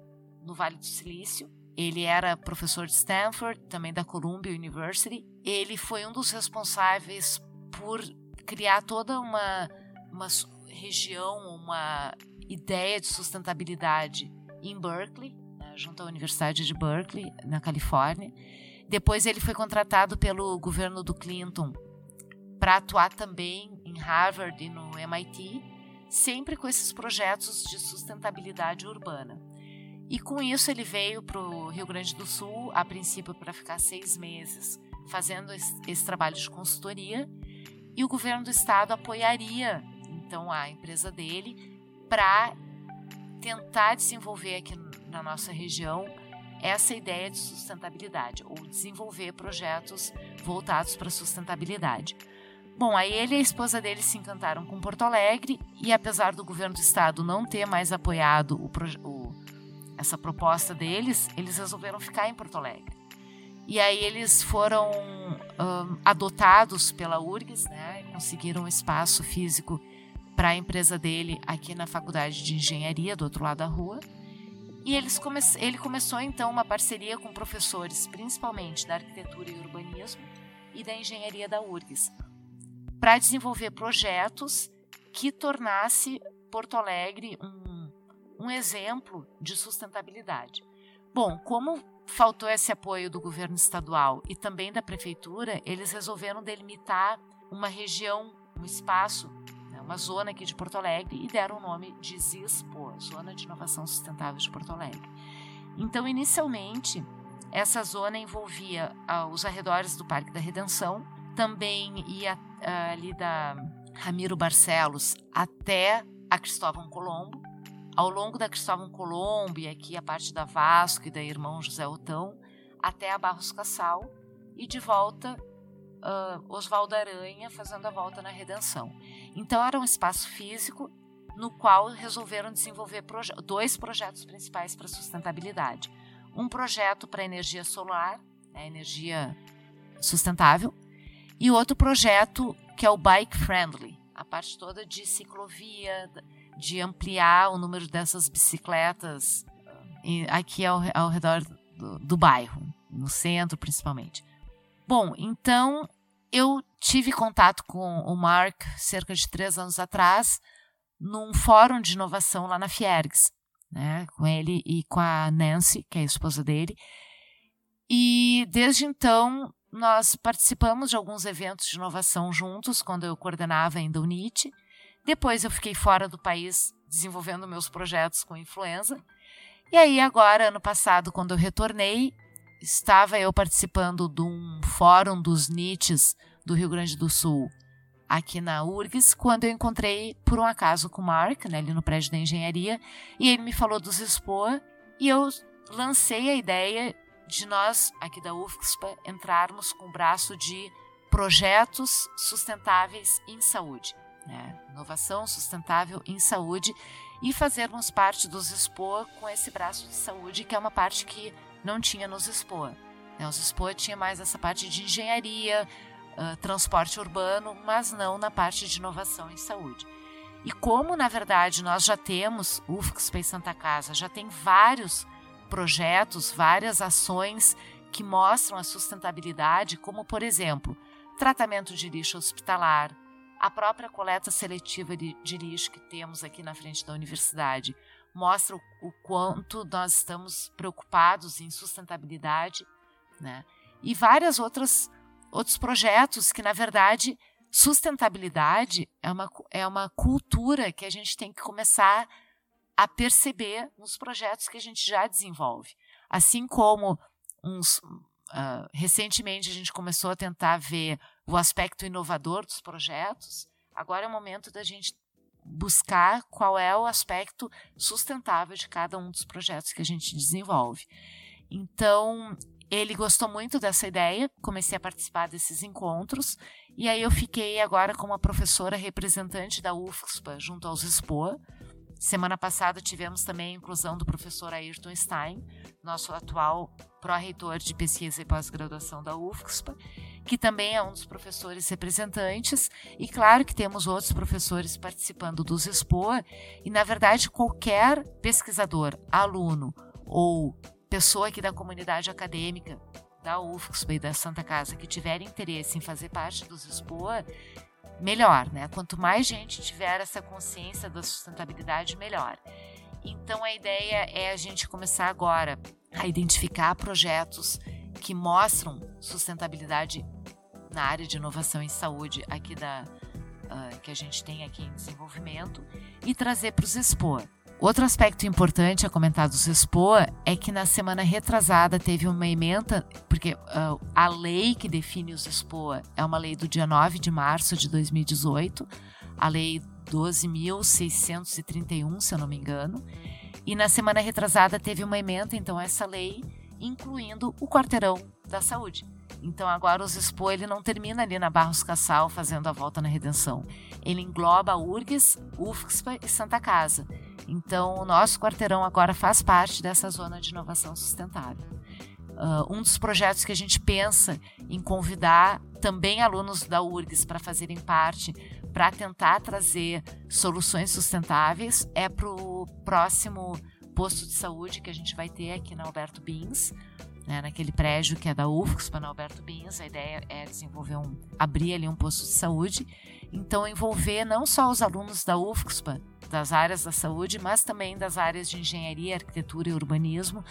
no Vale do Silício. Ele era professor de Stanford, também da Columbia University. Ele foi um dos responsáveis por criar toda uma, uma região, uma ideia de sustentabilidade em Berkeley, né, junto à Universidade de Berkeley, na Califórnia. Depois ele foi contratado pelo governo do Clinton para atuar também em Harvard e no MIT, sempre com esses projetos de sustentabilidade urbana. E com isso ele veio para o Rio Grande do Sul, a princípio para ficar seis meses, fazendo esse, trabalho de consultoria. E o governo do estado apoiaria então a empresa dele para tentar desenvolver aqui na nossa região essa ideia de sustentabilidade ou desenvolver projetos voltados para sustentabilidade. Bom, aí ele e a esposa dele se encantaram com Porto Alegre e apesar do governo do estado não ter mais apoiado o essa proposta deles, eles resolveram ficar em Porto Alegre. E aí eles foram um, adotados pela URGS, né? Conseguiram um espaço físico para a empresa dele aqui na Faculdade de Engenharia, do outro lado da rua. E eles come ele começou então uma parceria com professores, principalmente da arquitetura e urbanismo e da engenharia da URGS, para desenvolver projetos que tornasse Porto Alegre um, um exemplo de sustentabilidade. Bom, como faltou esse apoio do governo estadual e também da prefeitura, eles resolveram delimitar uma região, um espaço, né, uma zona aqui de Porto Alegre e deram o nome de ZISPO, Zona de Inovação Sustentável de Porto Alegre. Então, inicialmente, essa zona envolvia ah, os arredores do Parque da Redenção, também ia ah, ali da Ramiro Barcelos até a Cristóvão Colombo, ao longo da Cristóvão Colombo e aqui a parte da Vasco e da Irmão José Otão, até a Barros Cassal e de volta uh, Oswaldo Aranha fazendo a volta na Redenção. Então era um espaço físico no qual resolveram desenvolver proje dois projetos principais para sustentabilidade. Um projeto para energia solar, né, energia sustentável, e outro projeto que é o Bike Friendly, a parte toda de ciclovia, de ampliar o número dessas bicicletas aqui ao, ao redor do, do bairro, no centro principalmente. Bom, então eu tive contato com o Mark cerca de três anos atrás, num fórum de inovação lá na Fiergs, né, com ele e com a Nancy, que é a esposa dele. E desde então nós participamos de alguns eventos de inovação juntos, quando eu coordenava ainda o NIT. Depois eu fiquei fora do país desenvolvendo meus projetos com influenza. E aí agora, ano passado, quando eu retornei, estava eu participando de um fórum dos NITs do Rio Grande do Sul, aqui na URGS, quando eu encontrei por um acaso com o Mark, né, ali no prédio da engenharia, e ele me falou dos Expoa, e eu lancei a ideia de nós, aqui da UFSPA, entrarmos com o braço de projetos sustentáveis em saúde né? inovação sustentável em saúde e fazermos parte dos Expoa com esse braço de saúde, que é uma parte que não tinha nos Expoa. Né? Os Expoa tinha mais essa parte de engenharia, uh, transporte urbano, mas não na parte de inovação em saúde. E como, na verdade, nós já temos, o UFSPA Santa Casa já tem vários projetos, várias ações que mostram a sustentabilidade, como, por exemplo, tratamento de lixo hospitalar, a própria coleta seletiva de, de lixo que temos aqui na frente da universidade mostra o, o quanto nós estamos preocupados em sustentabilidade, né? E várias outras outros projetos que na verdade sustentabilidade é uma, é uma cultura que a gente tem que começar a perceber nos projetos que a gente já desenvolve. Assim como uns, uh, recentemente a gente começou a tentar ver o aspecto inovador dos projetos, agora é o momento da gente buscar qual é o aspecto sustentável de cada um dos projetos que a gente desenvolve. Então, ele gostou muito dessa ideia, comecei a participar desses encontros, e aí eu fiquei agora como a professora representante da UFSPA junto aos Expoa. Semana passada tivemos também a inclusão do professor Ayrton Stein, nosso atual pró-reitor de pesquisa e pós-graduação da UFSPA, que também é um dos professores representantes, e claro que temos outros professores participando dos Expoa, e na verdade qualquer pesquisador, aluno ou pessoa aqui da comunidade acadêmica da UFSP e da Santa Casa que tiver interesse em fazer parte dos Expoa, melhor, né? Quanto mais gente tiver essa consciência da sustentabilidade, melhor. Então a ideia é a gente começar agora a identificar projetos que mostram sustentabilidade na área de inovação em saúde aqui da uh, que a gente tem aqui em desenvolvimento e trazer para os Expoa. Outro aspecto importante a comentar dos Expoa é que na semana retrasada teve uma emenda, porque uh, a lei que define os Expoa é uma lei do dia 9 de março de 2018, a lei 12.631, se eu não me engano, e na semana retrasada teve uma emenda, então, essa lei incluindo o quarteirão da saúde. Então agora os Expo ele não termina ali na Barros Cassal fazendo a volta na Redenção. Ele engloba URGS, UFSPA e Santa Casa. Então o nosso quarteirão agora faz parte dessa zona de inovação sustentável. Uh, um dos projetos que a gente pensa em convidar também alunos da URGS para fazerem parte, para tentar trazer soluções sustentáveis, é para o próximo posto de saúde que a gente vai ter aqui na Alberto Bins, né, naquele prédio que é da UFSPA, na Alberto Bins. A ideia é desenvolver um, abrir ali um posto de saúde. Então, envolver não só os alunos da UFSPA, das áreas da saúde, mas também das áreas de engenharia, arquitetura e urbanismo,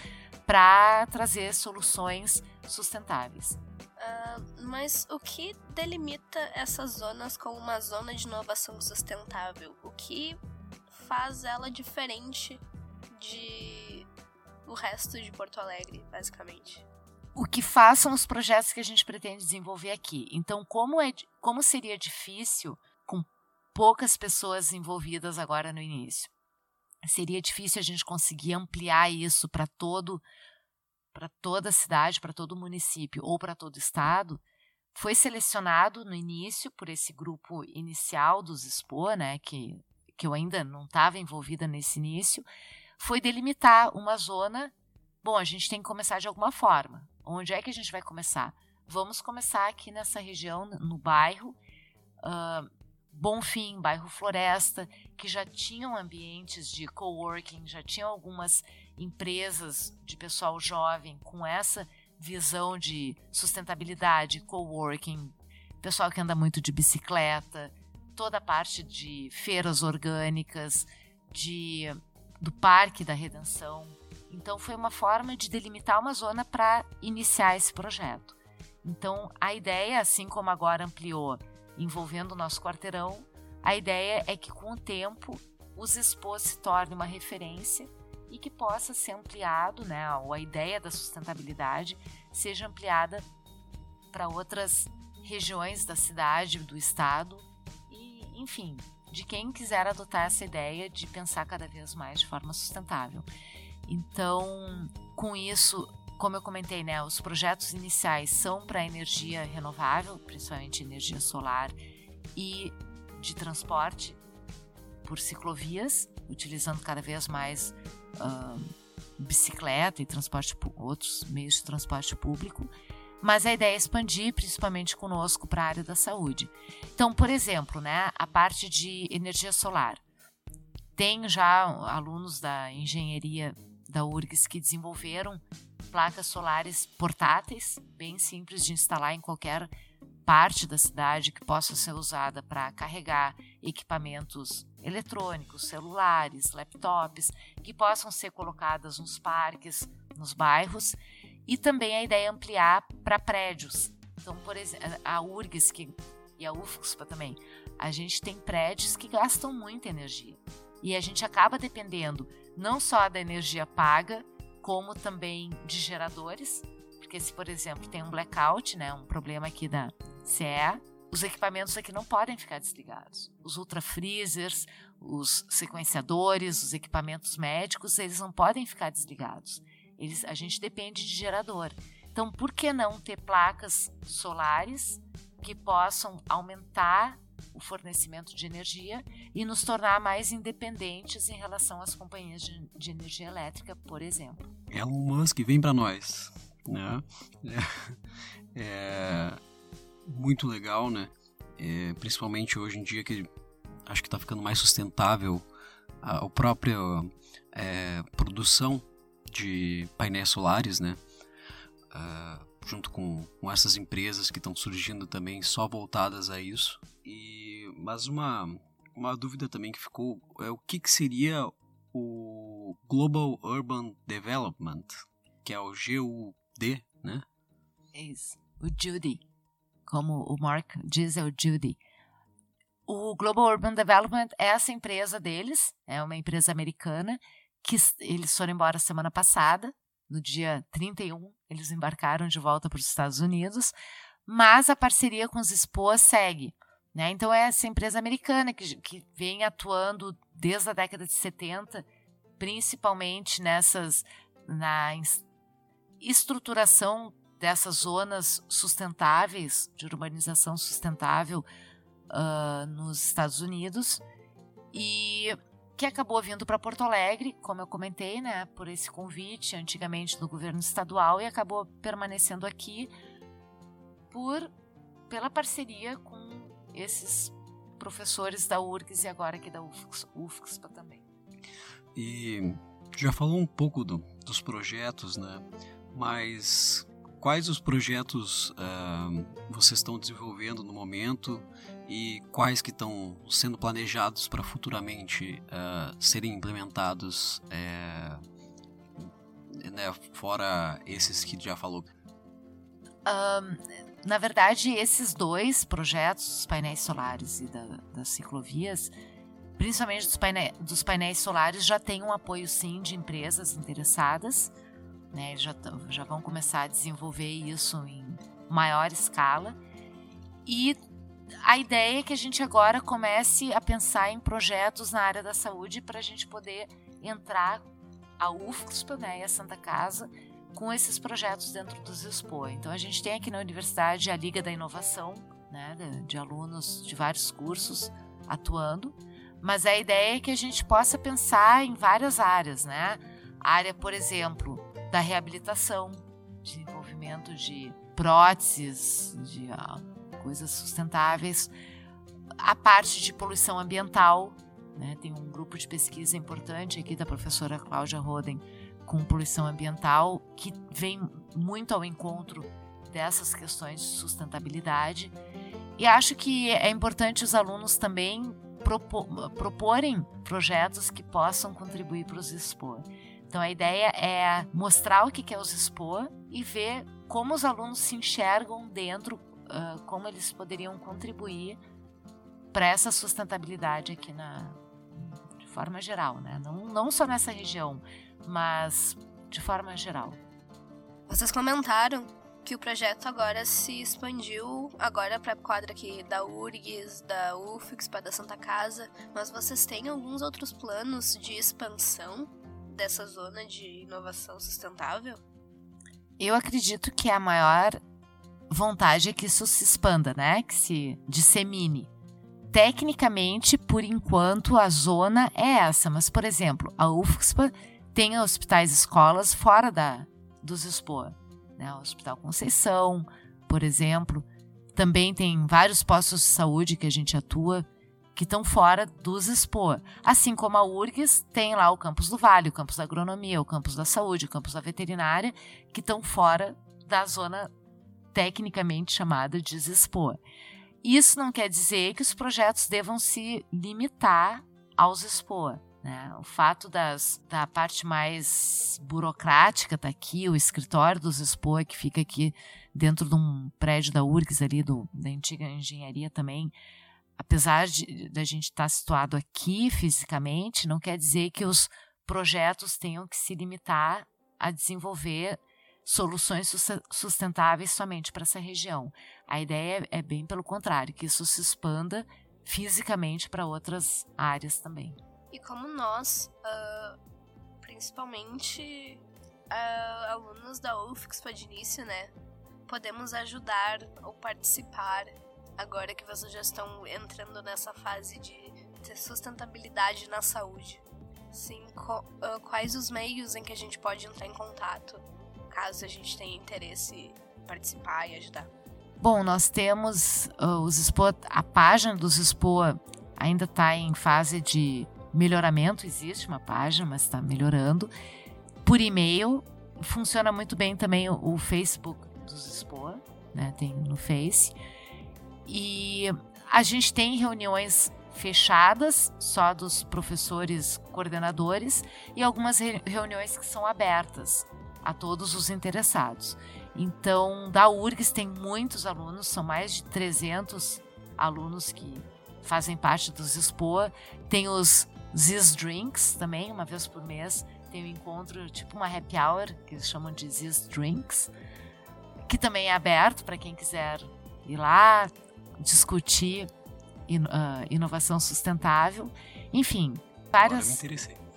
para trazer soluções sustentáveis. Uh, mas o que delimita essas zonas como uma zona de inovação sustentável? O que faz ela diferente de o resto de Porto Alegre, basicamente? O que façam os projetos que a gente pretende desenvolver aqui. Então, como, é, como seria difícil com poucas pessoas envolvidas agora no início? seria difícil a gente conseguir ampliar isso para todo para toda a cidade, para todo o município ou para todo o estado, foi selecionado no início por esse grupo inicial dos Expo, né, que, que eu ainda não estava envolvida nesse início, foi delimitar uma zona. Bom, a gente tem que começar de alguma forma. Onde é que a gente vai começar? Vamos começar aqui nessa região, no bairro, uh, Bonfim, bairro Floresta, que já tinham ambientes de coworking, já tinham algumas empresas de pessoal jovem com essa visão de sustentabilidade, coworking, pessoal que anda muito de bicicleta, toda a parte de feiras orgânicas, de do Parque da Redenção. Então foi uma forma de delimitar uma zona para iniciar esse projeto. Então a ideia, assim como agora ampliou envolvendo o nosso quarteirão, a ideia é que com o tempo os expôs se tornem uma referência e que possa ser ampliado, né, ou a ideia da sustentabilidade seja ampliada para outras regiões da cidade, do estado e, enfim, de quem quiser adotar essa ideia de pensar cada vez mais de forma sustentável. Então, com isso, como eu comentei, né, os projetos iniciais são para energia renovável, principalmente energia solar e de transporte por ciclovias, utilizando cada vez mais uh, bicicleta e transporte outros meios de transporte público. Mas a ideia é expandir, principalmente conosco, para a área da saúde. Então, por exemplo, né, a parte de energia solar. Tem já alunos da engenharia da URGS que desenvolveram placas solares portáteis, bem simples de instalar em qualquer parte da cidade que possa ser usada para carregar equipamentos eletrônicos, celulares, laptops, que possam ser colocadas nos parques, nos bairros, e também a ideia é ampliar para prédios. Então, por exemplo, a URGS que, e a UFSPA também, a gente tem prédios que gastam muita energia. E a gente acaba dependendo não só da energia paga, como também de geradores, porque se, por exemplo, tem um blackout, né, um problema aqui da CE, os equipamentos aqui não podem ficar desligados. Os ultrafreezers, os sequenciadores, os equipamentos médicos, eles não podem ficar desligados. Eles, a gente depende de gerador. Então, por que não ter placas solares que possam aumentar o fornecimento de energia e nos tornar mais independentes em relação às companhias de, de energia elétrica, por exemplo. Elon Musk vem para nós, né? É, é, muito legal, né? É, principalmente hoje em dia que acho que está ficando mais sustentável a, a própria é, produção de painéis solares, né? Uh, junto com, com essas empresas que estão surgindo também só voltadas a isso. E mas uma uma dúvida também que ficou é o que, que seria o Global Urban Development, que é o GUD, né? Isso, o Judy, como o Mark diz, é o Judy. O Global Urban Development é essa empresa deles, é uma empresa americana que eles foram embora semana passada no dia 31, eles embarcaram de volta para os Estados Unidos, mas a parceria com os Expoas segue. Né? Então, é essa empresa americana que, que vem atuando desde a década de 70, principalmente nessas na estruturação dessas zonas sustentáveis, de urbanização sustentável uh, nos Estados Unidos. E que acabou vindo para Porto Alegre, como eu comentei, né, por esse convite antigamente do governo estadual e acabou permanecendo aqui por pela parceria com esses professores da URGS e agora aqui da UFX, UFXPA também. E já falou um pouco do, dos projetos, né? Mas quais os projetos uh, vocês estão desenvolvendo no momento e quais que estão sendo planejados para futuramente uh, serem implementados, uh, né, fora esses que já falou? Um, na verdade, esses dois projetos, os painéis solares e da, das ciclovias, principalmente dos, paine, dos painéis solares, já tem um apoio sim de empresas interessadas. Né, já, já vão começar a desenvolver isso em maior escala. E a ideia é que a gente agora comece a pensar em projetos na área da saúde para a gente poder entrar a UFSP né, e a Santa Casa com esses projetos dentro dos Expo. Então a gente tem aqui na universidade a Liga da Inovação, né, de, de alunos de vários cursos atuando, mas a ideia é que a gente possa pensar em várias áreas, né? A área, por exemplo, da reabilitação, desenvolvimento de próteses, de ah, coisas sustentáveis, a parte de poluição ambiental, né? Tem um grupo de pesquisa importante aqui da professora Cláudia Roden com poluição ambiental, que vem muito ao encontro dessas questões de sustentabilidade. E acho que é importante os alunos também proporem projetos que possam contribuir para os expor. Então a ideia é mostrar o que é os expor e ver como os alunos se enxergam dentro, uh, como eles poderiam contribuir para essa sustentabilidade aqui na de forma geral, né? Não, não só nessa região, mas de forma geral. Vocês comentaram que o projeto agora se expandiu agora para a quadra aqui da URGS, da UFIX, para da Santa Casa, mas vocês têm alguns outros planos de expansão dessa zona de inovação sustentável? Eu acredito que a maior vontade é que isso se expanda, né? Que se dissemine. Tecnicamente, por enquanto, a zona é essa, mas, por exemplo, a UFSPA tem hospitais escolas fora da, dos expor. Né? O Hospital Conceição, por exemplo. Também tem vários postos de saúde que a gente atua que estão fora dos expor. Assim como a URGS tem lá o campus do Vale, o campus da agronomia, o campus da saúde, o campus da veterinária, que estão fora da zona tecnicamente chamada de expor. Isso não quer dizer que os projetos devam se limitar aos expor. Né? O fato das, da parte mais burocrática tá aqui, o escritório dos Expo, que fica aqui dentro de um prédio da URGS ali, do, da antiga engenharia também, apesar de da gente estar tá situado aqui fisicamente, não quer dizer que os projetos tenham que se limitar a desenvolver soluções sustentáveis somente para essa região. A ideia é bem pelo contrário, que isso se expanda fisicamente para outras áreas também. E como nós, uh, principalmente uh, alunos da UFX início, né, podemos ajudar ou participar agora que vocês já estão entrando nessa fase de ter sustentabilidade na saúde. Sim, uh, quais os meios em que a gente pode entrar em contato, caso a gente tenha interesse em participar e ajudar? Bom, nós temos uh, os Expo, a página dos Expo ainda está em fase de melhoramento, existe uma página, mas está melhorando. Por e-mail, funciona muito bem também o, o Facebook dos Expo, né? Tem no Face. E a gente tem reuniões fechadas, só dos professores coordenadores, e algumas re reuniões que são abertas a todos os interessados. Então, da URGS tem muitos alunos, são mais de 300 alunos que fazem parte dos Expo. Tem os Ziz Drinks também, uma vez por mês tem um encontro, tipo uma happy hour, que eles chamam de Ziz Drinks, que também é aberto para quem quiser ir lá discutir uh, inovação sustentável. Enfim, várias.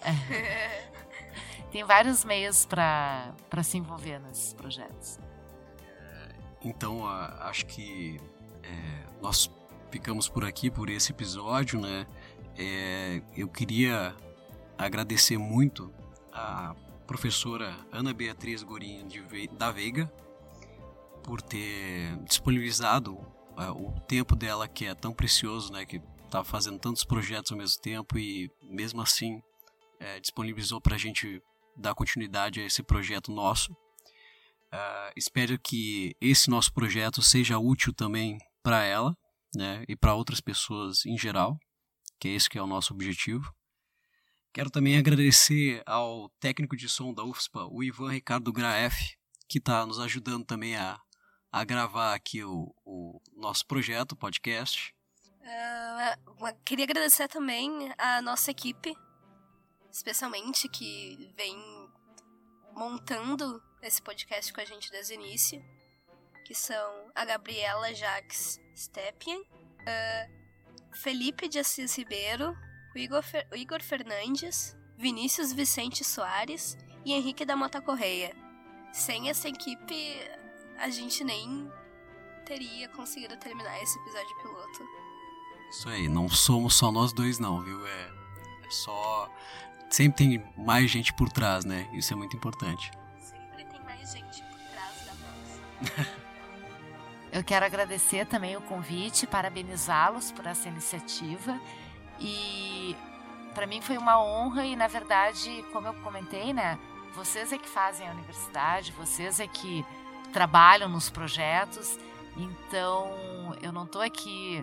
É, tem vários meios para se envolver nesses projetos. Então, acho que é, nós ficamos por aqui por esse episódio, né? É, eu queria agradecer muito a professora Ana Beatriz Gorinho de, da Veiga por ter disponibilizado uh, o tempo dela que é tão precioso, né, que está fazendo tantos projetos ao mesmo tempo e mesmo assim é, disponibilizou para a gente dar continuidade a esse projeto nosso. Uh, espero que esse nosso projeto seja útil também para ela né, e para outras pessoas em geral, que é esse que é o nosso objetivo. Quero também agradecer ao técnico de som da UFSPA, o Ivan Ricardo Graef, que está nos ajudando também a, a gravar aqui o, o nosso projeto, o podcast. Uh, queria agradecer também a nossa equipe, especialmente que vem montando esse podcast com a gente desde o início, que são a Gabriela Jacques Stepien, uh, Felipe de Assis Ribeiro, o Igor, Fer o Igor Fernandes, Vinícius Vicente Soares e Henrique da Mota Correia. Sem essa equipe, a gente nem teria conseguido terminar esse episódio piloto. Isso aí, não somos só nós dois não, viu? É, é só... Sempre tem mais gente por trás, né? Isso é muito importante. Sempre tem mais gente por trás da voz. Eu quero agradecer também o convite, parabenizá-los por essa iniciativa e para mim foi uma honra e na verdade, como eu comentei, né, vocês é que fazem a universidade, vocês é que trabalham nos projetos. Então, eu não estou aqui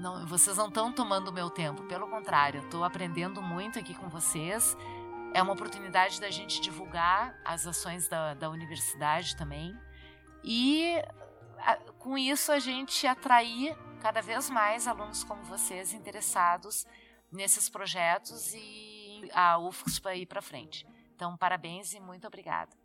não, vocês não estão tomando o meu tempo, pelo contrário, estou aprendendo muito aqui com vocês. É uma oportunidade da gente divulgar as ações da, da universidade também. E a, com isso a gente atrair cada vez mais alunos como vocês interessados nesses projetos e a UFSPA ir para frente. Então, parabéns e muito obrigada.